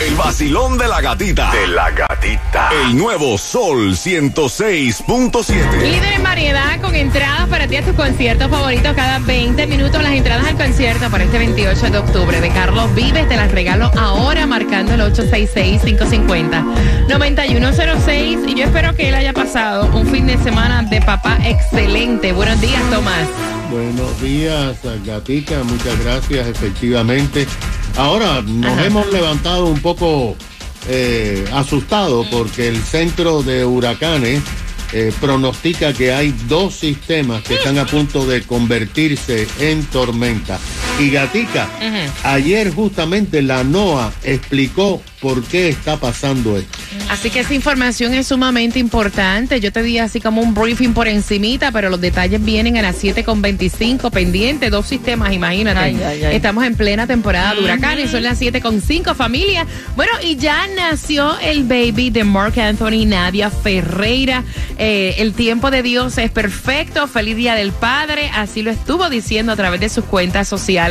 El vacilón de la gatita. De la gatita. El nuevo Sol 106.7. Líder en variedad con entradas para ti a tus conciertos favoritos cada 20 minutos. Las entradas al concierto para este 28 de octubre de Carlos Vives te las regalo ahora marcando el 866-550-9106. Y yo espero que él haya pasado un fin de semana de papá excelente. Buenos días, Tomás. Buenos días, Gatica, muchas gracias, efectivamente. Ahora nos hemos levantado un poco eh, asustados porque el centro de huracanes eh, pronostica que hay dos sistemas que están a punto de convertirse en tormenta. Y Gatica, ayer justamente la NOAA explicó por qué está pasando esto. Así que esa información es sumamente importante. Yo te di así como un briefing por encimita, pero los detalles vienen a las 7.25, pendiente, dos sistemas, imagínate. Ay, ay, ay. Estamos en plena temporada de huracanes, son las 7.5 familia. Bueno, y ya nació el baby de Mark Anthony Nadia Ferreira. Eh, el tiempo de Dios es perfecto, feliz día del padre, así lo estuvo diciendo a través de sus cuentas sociales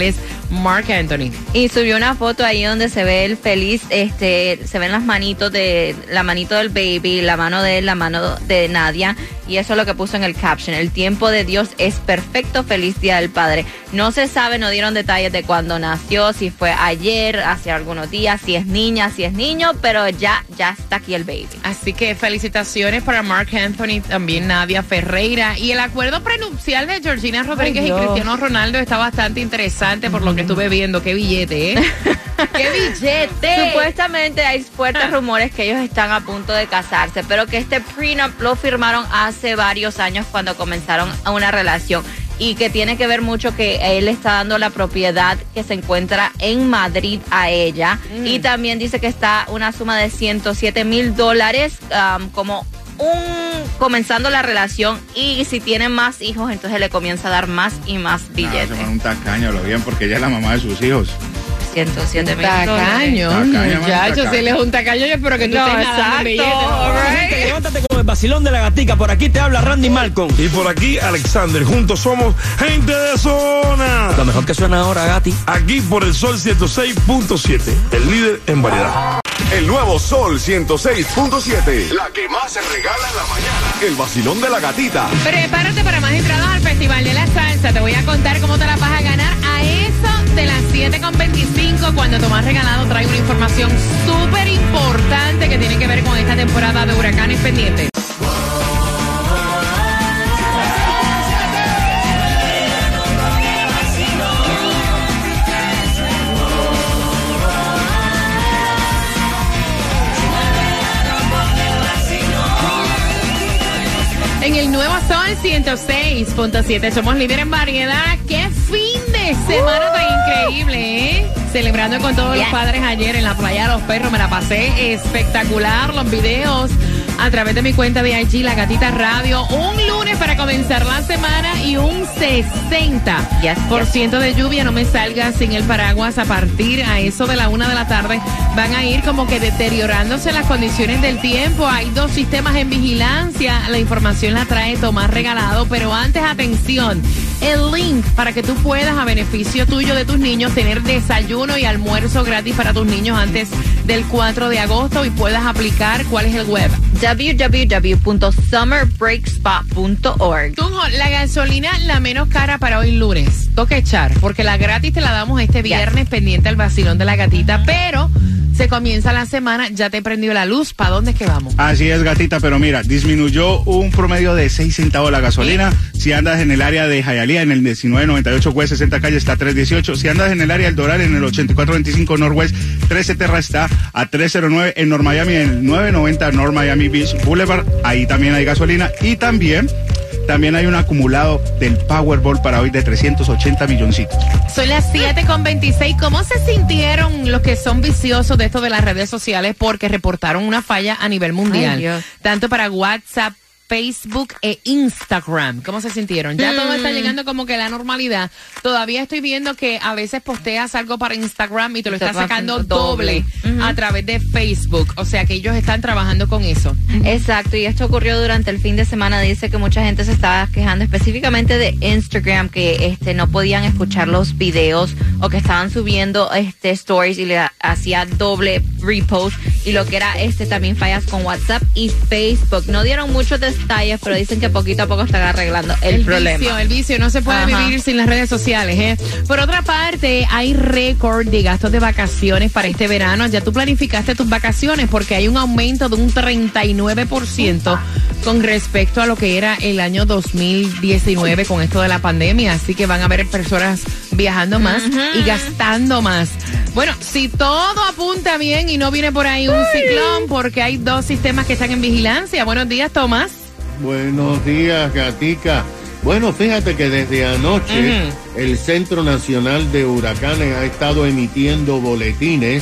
Mark Anthony. Y subió una foto ahí donde se ve el feliz, este, se ven las manitos de, la manito del baby, la mano de él, la mano de Nadia. Y eso es lo que puso en el caption. El tiempo de Dios es perfecto, feliz día del padre. No se sabe, no dieron detalles de cuándo nació, si fue ayer, hace algunos días, si es niña, si es niño, pero ya, ya está aquí el baby. Así que felicitaciones para Mark Anthony, también Nadia Ferreira. Y el acuerdo prenupcial de Georgina Rodríguez y. Cristiano Ronaldo está bastante interesante por lo que estuve viendo. Qué billete, ¿eh? ¡Qué billete! Supuestamente hay fuertes rumores que ellos están a punto de casarse, pero que este prenup lo firmaron hace varios años cuando comenzaron una relación y que tiene que ver mucho que él está dando la propiedad que se encuentra en Madrid a ella y también dice que está una suma de 107 mil dólares um, como un comenzando la relación y si tienen más hijos entonces le comienza a dar más y más billetes. pone un tacaño, lo bien, porque ella es la mamá de sus hijos. 107 mil dólares. Tacaño, Tacaño, muchachos, tacaño. si él es un tacaño, yo espero que tú No, estés nadando billetes. right. Levántate con el vacilón de la gatica. Por aquí te habla Randy Malcolm. Y por aquí, Alexander. Juntos somos gente de zona. Lo mejor que suena ahora, Gati. Aquí por el Sol 106.7, el líder en variedad. El nuevo Sol 106.7. La que más se regala en la mañana. El vacilón de la gatita. Prepárate para más entradas al Festival de la Salsa. Te voy a contar cómo te la vas a ganar a eso de las 7.25 cuando Tomás Regalado trae una información súper importante que tiene que ver con esta temporada de huracanes pendientes. Sol 106.7 somos líderes en variedad. ¡Qué fin de semana tan increíble, eh! Celebrando con todos los padres ayer en la playa de los perros. Me la pasé espectacular. Los videos a través de mi cuenta de IG, La Gatita Radio. Un lunes para comenzar la semana y un 60% Yes, por ciento de lluvia. No me salga sin el paraguas a partir a eso de la una de la tarde. Van a ir como que deteriorándose las condiciones del tiempo. Hay dos sistemas en vigilancia. La información la trae Tomás Regalado. Pero antes, atención. El link para que tú puedas, a beneficio tuyo de tus niños, tener desayuno y almuerzo gratis para tus niños antes del 4 de agosto y puedas aplicar. ¿Cuál es el web? www.summerbreakspot.org. Tunjo, la gasolina la menos cara para hoy lunes. Toca echar, porque la gratis te la damos este viernes pendiente al vacilón de la gatita, pero se comienza la semana, ya te prendió la luz. ¿Para dónde es que vamos? Así es, gatita, pero mira, disminuyó un promedio de 6 centavos la gasolina. Si andas en el área de Jayalía, en el 1998 West 60 calle está a 318. Si andas en el área del Doral, en el 8425 Northwest 13 Terra está a 309. En North Miami, en el 990 North Miami Beach Boulevard, ahí también hay gasolina. Y también también hay un acumulado del Powerball para hoy de 380 milloncitos. Son las 7 con 26. ¿Cómo se sintieron los que son viciosos de esto de las redes sociales? Porque reportaron una falla a nivel mundial. tanto para WhatsApp, Facebook e Instagram. ¿Cómo se sintieron? Ya todo está mm. llegando como que la normalidad. Todavía estoy viendo que a veces posteas algo para Instagram y te lo está sacando doble, a través de Facebook. O sea que ellos están trabajando con eso. Exacto. Y esto ocurrió durante el fin de semana. Dice que mucha gente se estaba quejando específicamente de Instagram que este no podían escuchar los videos o que estaban subiendo este stories y le hacía doble repost y lo que era este también fallas con WhatsApp y Facebook. No dieron muchos detalles, pero dicen que poquito a poco están arreglando el, problema. Vicio, el vicio no se puede vivir sin las redes sociales. ¿eh? Por otra parte, hay récord de gastos de vacaciones para este verano. Ya tú planificaste tus vacaciones porque hay un aumento de un 39% con respecto a lo que era el año 2019 con esto de la pandemia. Así que van a haber personas viajando más y gastando más. Bueno, si todo apunta bien y no viene por ahí un ciclón, porque hay dos sistemas que están en vigilancia. Buenos días, Tomás. Buenos días, Gatica. Bueno, fíjate que desde anoche el Centro Nacional de Huracanes ha estado emitiendo boletines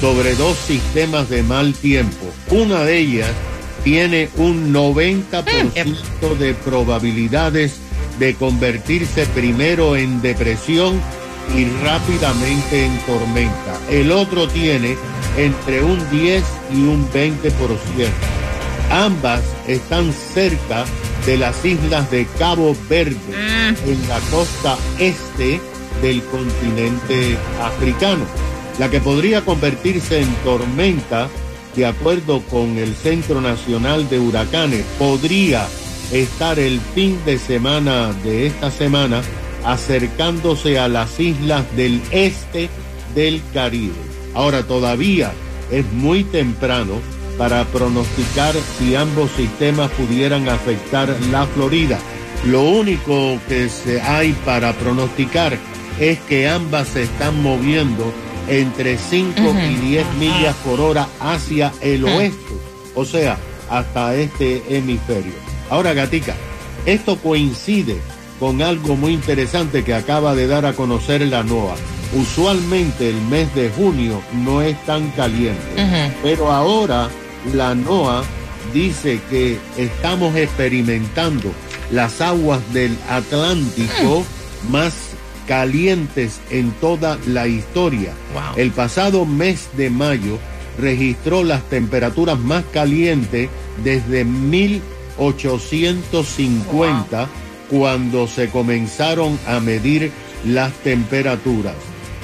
sobre dos sistemas de mal tiempo. Una de ellas tiene un 90% de probabilidades de convertirse primero en depresión y rápidamente en tormenta. El otro tiene entre un 10 y un 20%. Ambas están cerca de las islas de Cabo Verde, mm. en la costa este del continente africano. La que podría convertirse en tormenta, de acuerdo con el Centro Nacional de Huracanes, podría estar el fin de semana de esta semana acercándose a las islas del este del Caribe. Ahora todavía es muy temprano para pronosticar si ambos sistemas pudieran afectar la Florida. Lo único que se hay para pronosticar es que ambas se están moviendo entre 5 y 10 millas por hora hacia el oeste, o sea, hasta este hemisferio. Ahora, Gatica, esto coincide con algo muy interesante que acaba de dar a conocer la NOAA. Usualmente el mes de junio no es tan caliente, pero ahora la NOAA dice que estamos experimentando las aguas del Atlántico mm. más calientes en toda la historia. El pasado mes de mayo registró las temperaturas más calientes desde 1850 cuando se comenzaron a medir las temperaturas.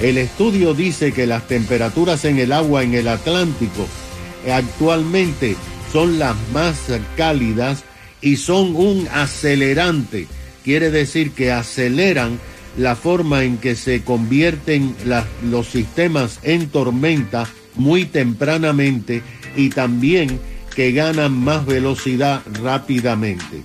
El estudio dice que las temperaturas en el agua en el Atlántico actualmente son las más cálidas y son un acelerante. Quiere decir que aceleran la forma en que se convierten los sistemas en tormenta muy tempranamente y también que ganan más velocidad rápidamente.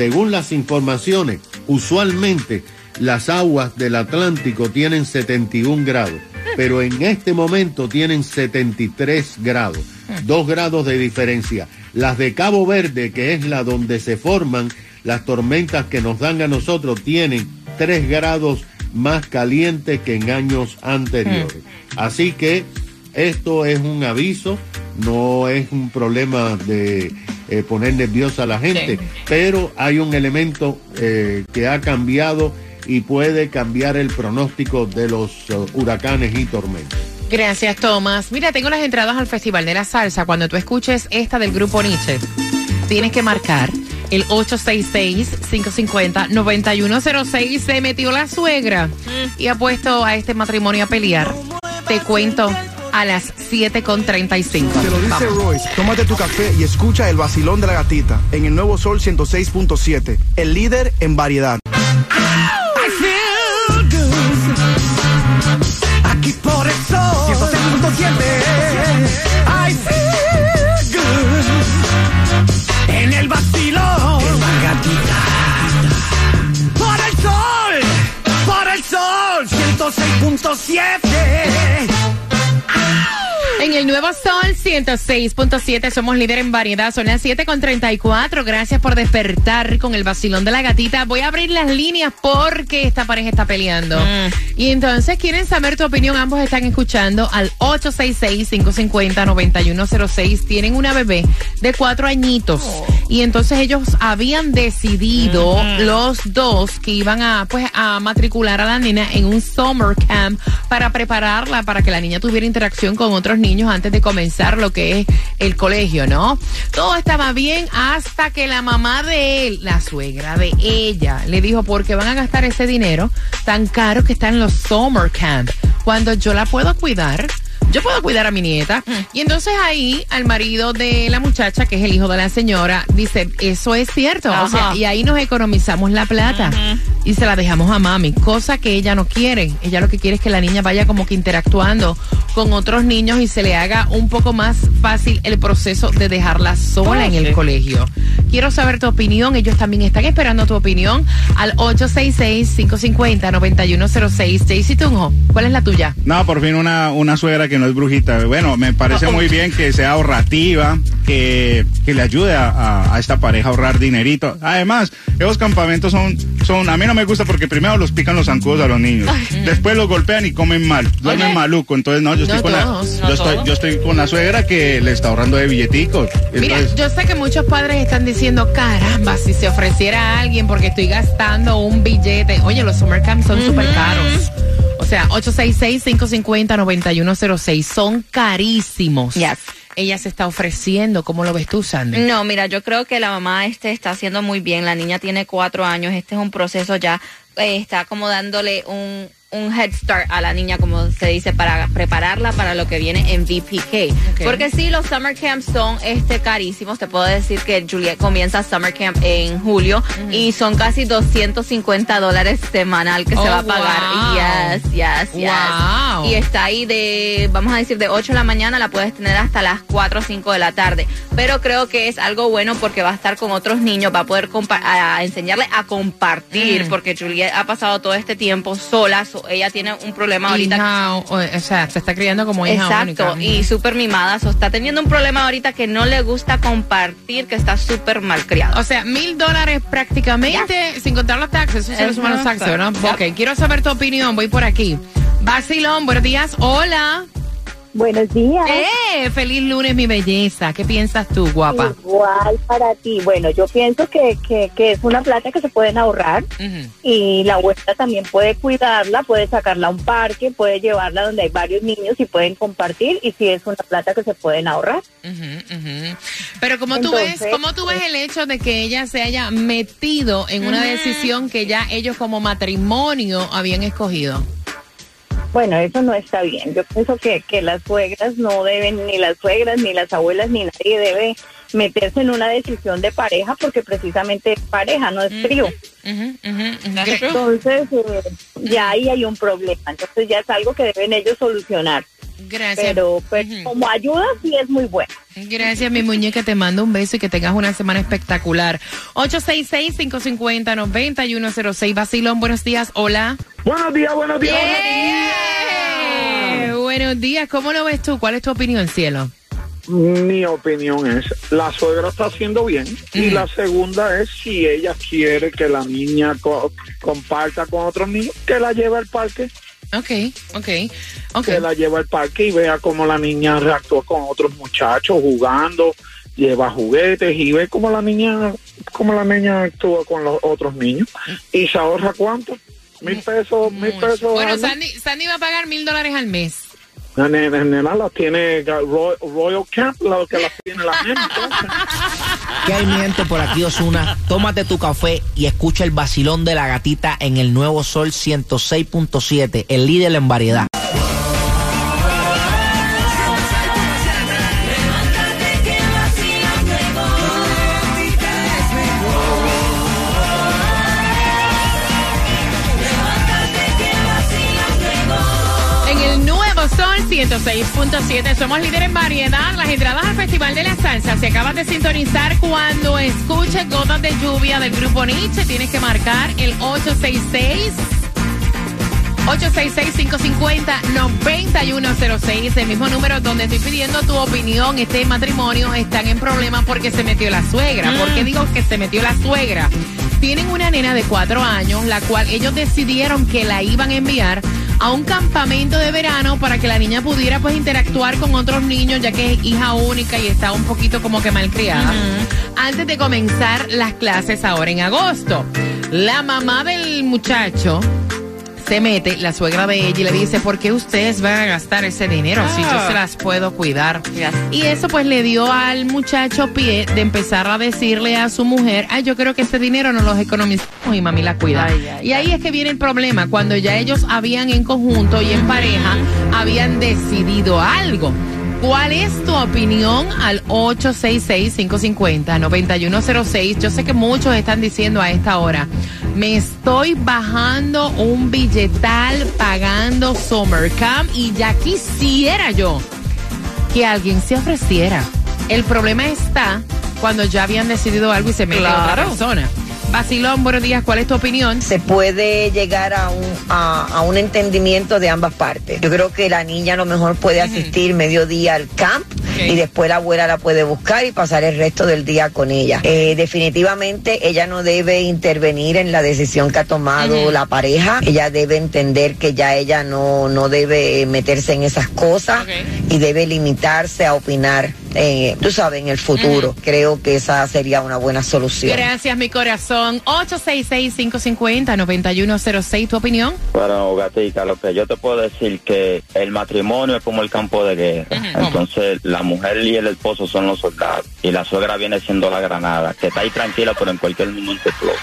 Según las informaciones, usualmente las aguas del Atlántico tienen 71 grados, pero en este momento tienen 73 grados, dos grados de diferencia. Las de Cabo Verde, que es la donde se forman las tormentas que nos dan a nosotros, tienen 3 grados más calientes que en años anteriores. Así que esto es un aviso, no es un problema de eh, poner nerviosa a la gente, pero hay un elemento eh, que ha cambiado y puede cambiar el pronóstico de los eh, huracanes y tormentas. Gracias, Tomás. Mira, tengo las entradas al Festival de la Salsa. Cuando tú escuches esta del grupo Nietzsche, tienes que marcar el 866-550-9106. Se metió la suegra y ha puesto a este matrimonio a pelear. Te cuento a las 7.35. Te lo dice Royce. Tómate tu café y escucha el vacilón de la gatita en el nuevo Sol 106.7, el líder en variedad. Aquí nuevo Sol 106.7, somos líder en variedad, son las 7.34. Gracias por despertar con el vacilón de la gatita. Voy a abrir las líneas porque esta pareja está peleando. Mm. Y entonces quieren saber tu opinión. Ambos están escuchando al 866-550-9106. Tienen una bebé de cuatro añitos. Y entonces ellos habían decidido los dos que iban a pues a matricular a la nena en un summer camp para prepararla para que la niña tuviera interacción con otros niños antes de comenzar lo que es el colegio, ¿no? Todo estaba bien hasta que la mamá de él, la suegra de ella, le dijo, porque van a gastar ese dinero tan caro que está en los summer camp, cuando yo la puedo cuidar. Yo puedo cuidar a mi nieta. Y entonces ahí al marido de la muchacha, que es el hijo de la señora, dice, eso es cierto. O sea, y ahí nos economizamos la plata y se la dejamos a mami, cosa que ella no quiere. Ella lo que quiere es que la niña vaya como que interactuando con otros niños y se le haga un poco más fácil el proceso de dejarla sola en el colegio. Quiero saber tu opinión. Ellos también están esperando tu opinión al 866-550-9106. Jaycee Tunjo, ¿cuál es la tuya? No, por fin una, una suegra que no es brujita. Bueno, me parece muy bien que sea ahorrativa, que, que le ayude a, a- a esta pareja a ahorrar dinerito. Además, esos campamentos son, son, a mí no me gusta porque primero los pican los zancudos a los niños, después los golpean y comen mal, duermen Oye. maluco. Entonces, no, yo estoy No con todos. la, No yo estoy, todos. yo estoy con la suegra que le está ahorrando de billeticos. Mira, yo sé que muchos padres están diciendo, caramba, si se ofreciera a alguien porque estoy gastando un billete. Oye, los summer camps son súper caros. O sea, 866-550-9106. Son carísimos. Yes. Ella se está ofreciendo. ¿Cómo lo ves tú, Sandy? No, mira, yo creo que la mamá este está haciendo muy bien. La niña tiene cuatro años. Este es un proceso ya, eh, está como dándole un, un head start a la niña, como se dice, para prepararla para lo que viene en VPK. Porque sí, los summer camps son este carísimos. Te puedo decir que Juliet comienza summer camp en julio y son casi 250 dólares semanal que Oh, se va a pagar. wow. Yes, yes, yes. Y está ahí de, vamos a decir, de 8 de la mañana, la puedes tener hasta las 4 o 5 de la tarde. Pero creo que es algo bueno porque va a estar con otros niños, va a poder a enseñarle a compartir, Mm. porque Juliet ha pasado todo este tiempo sola, so- ella tiene un problema ahorita. Hija, o, o sea, se está criando como hija Exacto, única. y súper mimada, so está teniendo un problema ahorita que no le gusta compartir, que está súper mal criado. O sea, mil dólares prácticamente, sin contar los taxes. Eso se le suman los taxes, ¿no? Exacto. Ok, quiero saber tu opinión. Voy por aquí. Basilón, buenos días. Hola. Buenos días. ¡Eh! Feliz lunes, mi belleza. ¿Qué piensas tú, guapa? Igual para ti. Bueno, yo pienso que, que, que es una plata que se pueden ahorrar y la abuela también puede cuidarla, puede sacarla a un parque, puede llevarla donde hay varios niños y pueden compartir y si es una plata que se pueden ahorrar. Pero como tú ves, cómo tú ves el hecho de que ella se haya metido en una decisión que ya ellos como matrimonio habían escogido? Bueno, eso no está bien. Yo pienso que, que las suegras no deben, ni las suegras, ni las abuelas, ni nadie debe meterse en una decisión de pareja porque precisamente es pareja, no es trío. Entonces, eh, ya ahí hay un problema. Entonces, ya es algo que deben ellos solucionar. Gracias. Pero, pero Ujú. como ayuda, sí es muy bueno. Gracias, mi muñeca. Te mando un beso y que tengas una semana espectacular. 866-550-9106. Basilón, buenos días. Hola. Buenos días, buenos días. Eh, buenos días. ¿Cómo lo ves tú? ¿Cuál es tu opinión, cielo? Mi opinión es, la suegra está haciendo bien y Ujú. la segunda es si ella quiere que la niña co- comparta con otros niños, que la lleve al parque, Ok, ok, ok. que la lleve al parque y vea cómo la niña reactúa con otros muchachos jugando, lleva juguetes y ve cómo la niña, cómo la niña actúa con los otros niños y se ahorra cuánto, mil pesos, mil pesos. Bueno. Sandy, Sandy va a pagar mil dólares al mes. Nena, nena la tiene Royal, Royal Camp, la que la tiene la nena. ¿Qué hay mi gente por aquí, Osuna? Tómate tu café y escucha el vacilón de la gatita en el nuevo Sol 106.7, el líder en variedad. 106.7 somos líderes en variedad. Las entradas al Festival de la Salsa. Si acabas de sintonizar cuando escuches Gotas de Lluvia del Grupo Nietzsche, tienes que marcar el 866 866-550-9106, el mismo número donde estoy pidiendo tu opinión. Este matrimonio están en problemas porque se metió la suegra. ¿Por qué digo que se metió la suegra? Tienen una nena de cuatro años, la cual ellos decidieron que la iban a enviar a un campamento de verano para que la niña pudiera pues interactuar con otros niños, ya que es hija única y está un poquito como que malcriada. Antes de comenzar las clases ahora en agosto. La mamá del muchacho se mete, la suegra de ella, y le dice, ¿por qué ustedes van a gastar ese dinero si yo se las puedo cuidar? Y eso pues le dio al muchacho pie de empezar a decirle a su mujer, ay, yo creo que ese dinero no los economizamos y mami la cuida. y ahí es que viene el problema, cuando ya ellos habían en conjunto y en pareja, habían decidido algo. ¿Cuál es tu opinión al 866-550-9106? Yo sé que muchos están diciendo a esta hora, me estoy bajando un billetal pagando Summer Camp y ya quisiera yo que alguien se ofreciera. El problema está cuando ya habían decidido algo y se mete otra Claro. persona. Basilón, buenos días, ¿cuál es tu opinión? se puede llegar a un, a, a un entendimiento de ambas partes. Yo creo que la niña a lo mejor puede asistir mediodía al camp y después la abuela la puede buscar y pasar el resto del día con ella. Eh, definitivamente ella no debe intervenir en la decisión que ha tomado la pareja. Ella debe entender que ya ella no, no debe meterse en esas cosas y debe limitarse a opinar, eh, tú sabes, en el futuro. Creo que esa sería una buena solución. Gracias, mi corazón. 866-550-9106, ¿tu opinión? Bueno, Gatica, lo que yo te puedo decir que el matrimonio es como el campo de guerra. Entonces, la mujer y el esposo son los soldados. Y la suegra viene siendo la granada, que está ahí tranquila, pero en cualquier momento explota.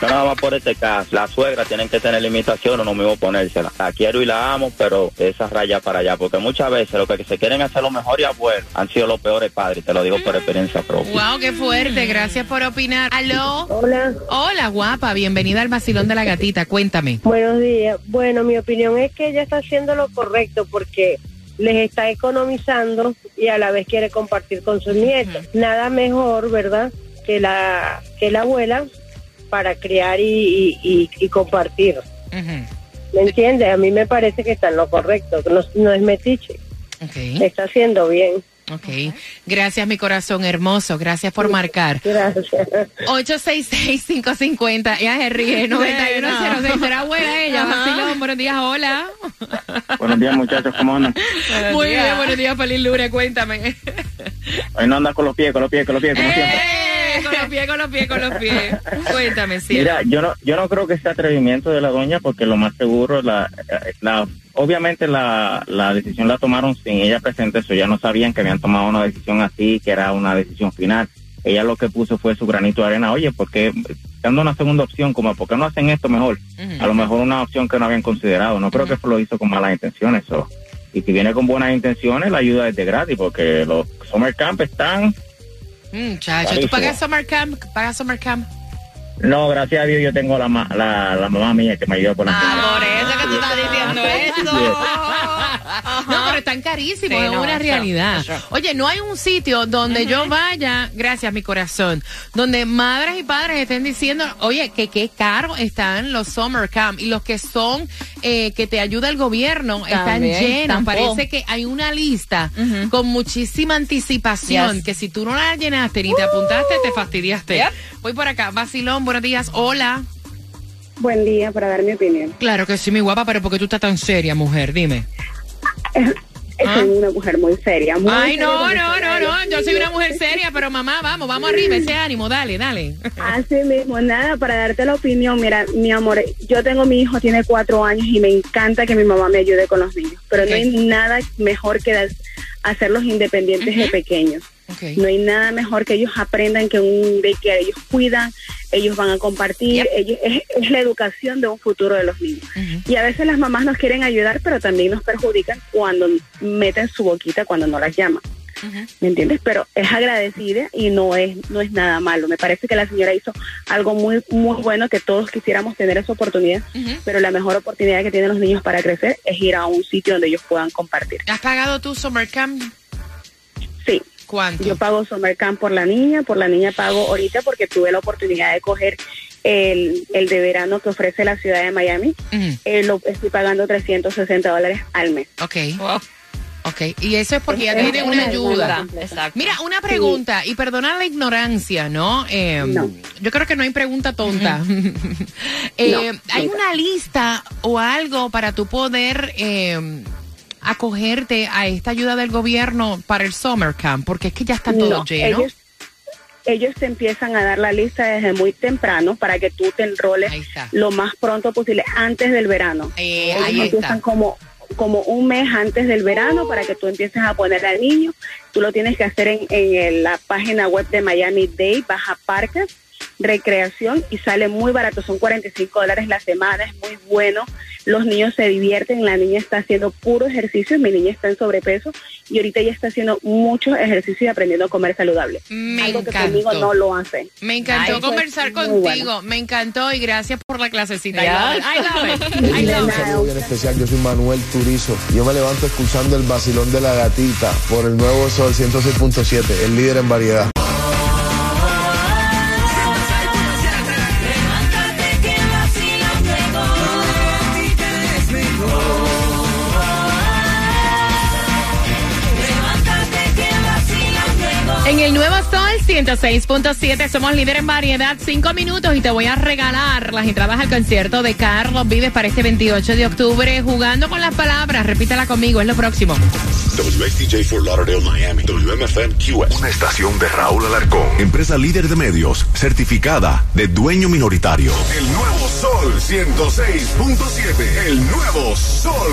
Yo nada más por este caso, la suegra tienen que tener limitaciones, no mismo ponérsela. La quiero y la amo, pero esa raya para allá, porque muchas veces lo que se quieren hacer lo mejor y abuelos han sido los peores padres, te lo digo por experiencia propia. Wow, qué fuerte. Gracias por opinar. Aló. Hola. Hola, guapa. Bienvenida al vacilón de la gatita. Cuéntame. Buenos días. Bueno, mi opinión es que ella está haciendo lo correcto porque les está economizando y a la vez quiere compartir con sus nietos. Nada mejor, ¿verdad? Que la que la abuela para criar y, y, y- y compartir. ¿Me entiendes? A mí me parece que está en lo correcto, que no, no es metiche. Está haciendo bien. Ok. Gracias, mi corazón hermoso. Gracias por marcar. Gracias. 866-550. Ella se ríe. 9106. ¿Será buena ella? Vacilón. Buenos días. Hola. Buenos días, muchachos, ¿cómo andan? Muy bien. Buenos días, feliz lunes. Cuéntame. Hoy no andan con los pies, con los pies, con los pies, como siempre. Eh, con los pies, con los pies, con los pies. Cuéntame, cielo. Mira, yo no, yo no creo que sea atrevimiento de la doña porque lo más seguro, la, la, obviamente la, la decisión la tomaron sin ella presente, eso ya no sabían que habían tomado una decisión así, que era una decisión final. Ella lo que puso fue su granito de arena, oye, porque dando una segunda opción, como, ¿por qué no hacen esto mejor? A lo mejor una opción que no habían considerado. No creo que lo hizo con malas intenciones. o Y si viene con buenas intenciones, la ayuda es de gratis, porque los summer camp están Mm, chacho, ¿tú pagas summer camp? ¿Pagas summer camp? No, gracias a Dios yo tengo la, ma- la, la mamá mía que me ayudó con la Por eso que tú estás diciendo eso. No, pero están carísimos, Sí, es no, una eso, realidad. eso. Oye, no hay un sitio donde yo vaya, gracias mi corazón, donde madres y padres estén diciendo, oye, que qué caro están los summer camp y los que son eh, que te ayuda el gobierno están llenos. tampoco. Parece que hay una lista con muchísima anticipación Yes. que si tú no la llenaste ni te apuntaste, te fastidiaste. Yep. Voy por acá, Basilón, buenos días, hola. Buen día para dar mi opinión. Claro que sí, mi guapa, pero ¿por qué tú estás tan seria, mujer? Dime. Soy una mujer muy seria. Muy Ay, seria no, no, no, no. Yo soy una mujer seria, pero mamá, vamos, vamos arriba, ese ánimo, dale, dale. Así mismo, nada, para darte la opinión, mira, mi amor, yo tengo mi hijo, tiene cuatro años y me encanta que mi mamá me ayude con los niños, pero no hay nada mejor que hacerlos independientes de pequeños. No hay nada mejor que ellos aprendan que un que ellos cuidan, ellos van a compartir, ellos, es, es la educación de un futuro de los niños. Y a veces las mamás nos quieren ayudar, pero también nos perjudican cuando meten su boquita cuando no las llaman. ¿Me entiendes? Pero es agradecida y no es no es nada malo. Me parece que la señora hizo algo muy muy bueno que todos quisiéramos tener esa oportunidad, pero la mejor oportunidad que tienen los niños para crecer es ir a un sitio donde ellos puedan compartir. ¿Has pagado tu summer camp? Sí. ¿Cuánto? Yo pago Summer Camp por la niña, por la niña pago ahorita porque tuve la oportunidad de coger el, el de verano que ofrece la ciudad de Miami. Eh, lo estoy pagando 360 dólares al mes. Ok. Ok, y eso es porque ya tiene una ayuda. Mira, una pregunta, y perdona la ignorancia, ¿no? Eh, Yo creo que no hay pregunta tonta. Eh, ¿Hay una lista o algo para tú poder eh, acogerte a esta ayuda del gobierno para el summer camp? Porque es que ya está todo No, lleno. Ellos, ellos te empiezan a dar la lista desde muy temprano para que tú te enroles lo más pronto posible, antes del verano. Eh, Ellos ahí empiezan está. como como un mes antes del verano para que tú empieces a poner al niño. Tú lo tienes que hacer en, en la página web de Miami Day, baja parques, recreación y sale muy barato, son 45 dólares la semana, es muy bueno. Los niños se divierten, la niña está haciendo puro ejercicio, mi niña está en sobrepeso y ahorita ella está haciendo mucho ejercicio y aprendiendo a comer saludable. Me Algo que encantó. conmigo no lo hace. Me encantó Ay, conversar contigo, bueno. me encantó y gracias por la clasecita. I Un saludo bien especial, yo soy Manuel Turizo. Yo me levanto escuchando el vacilón de la gatita por el nuevo Sol 106.7, el líder en variedad. En el nuevo Sol 106.7 somos líder en variedad, cinco minutos y te voy a regalar las entradas al concierto de Carlos Vives para este 28 de octubre jugando con las palabras. Repítela conmigo, es lo próximo. WXTJ for Lauderdale, Miami. WMFM QS. Una estación de Raúl Alarcón. Empresa líder de medios, certificada de dueño minoritario. El nuevo Sol 106.7. El nuevo Sol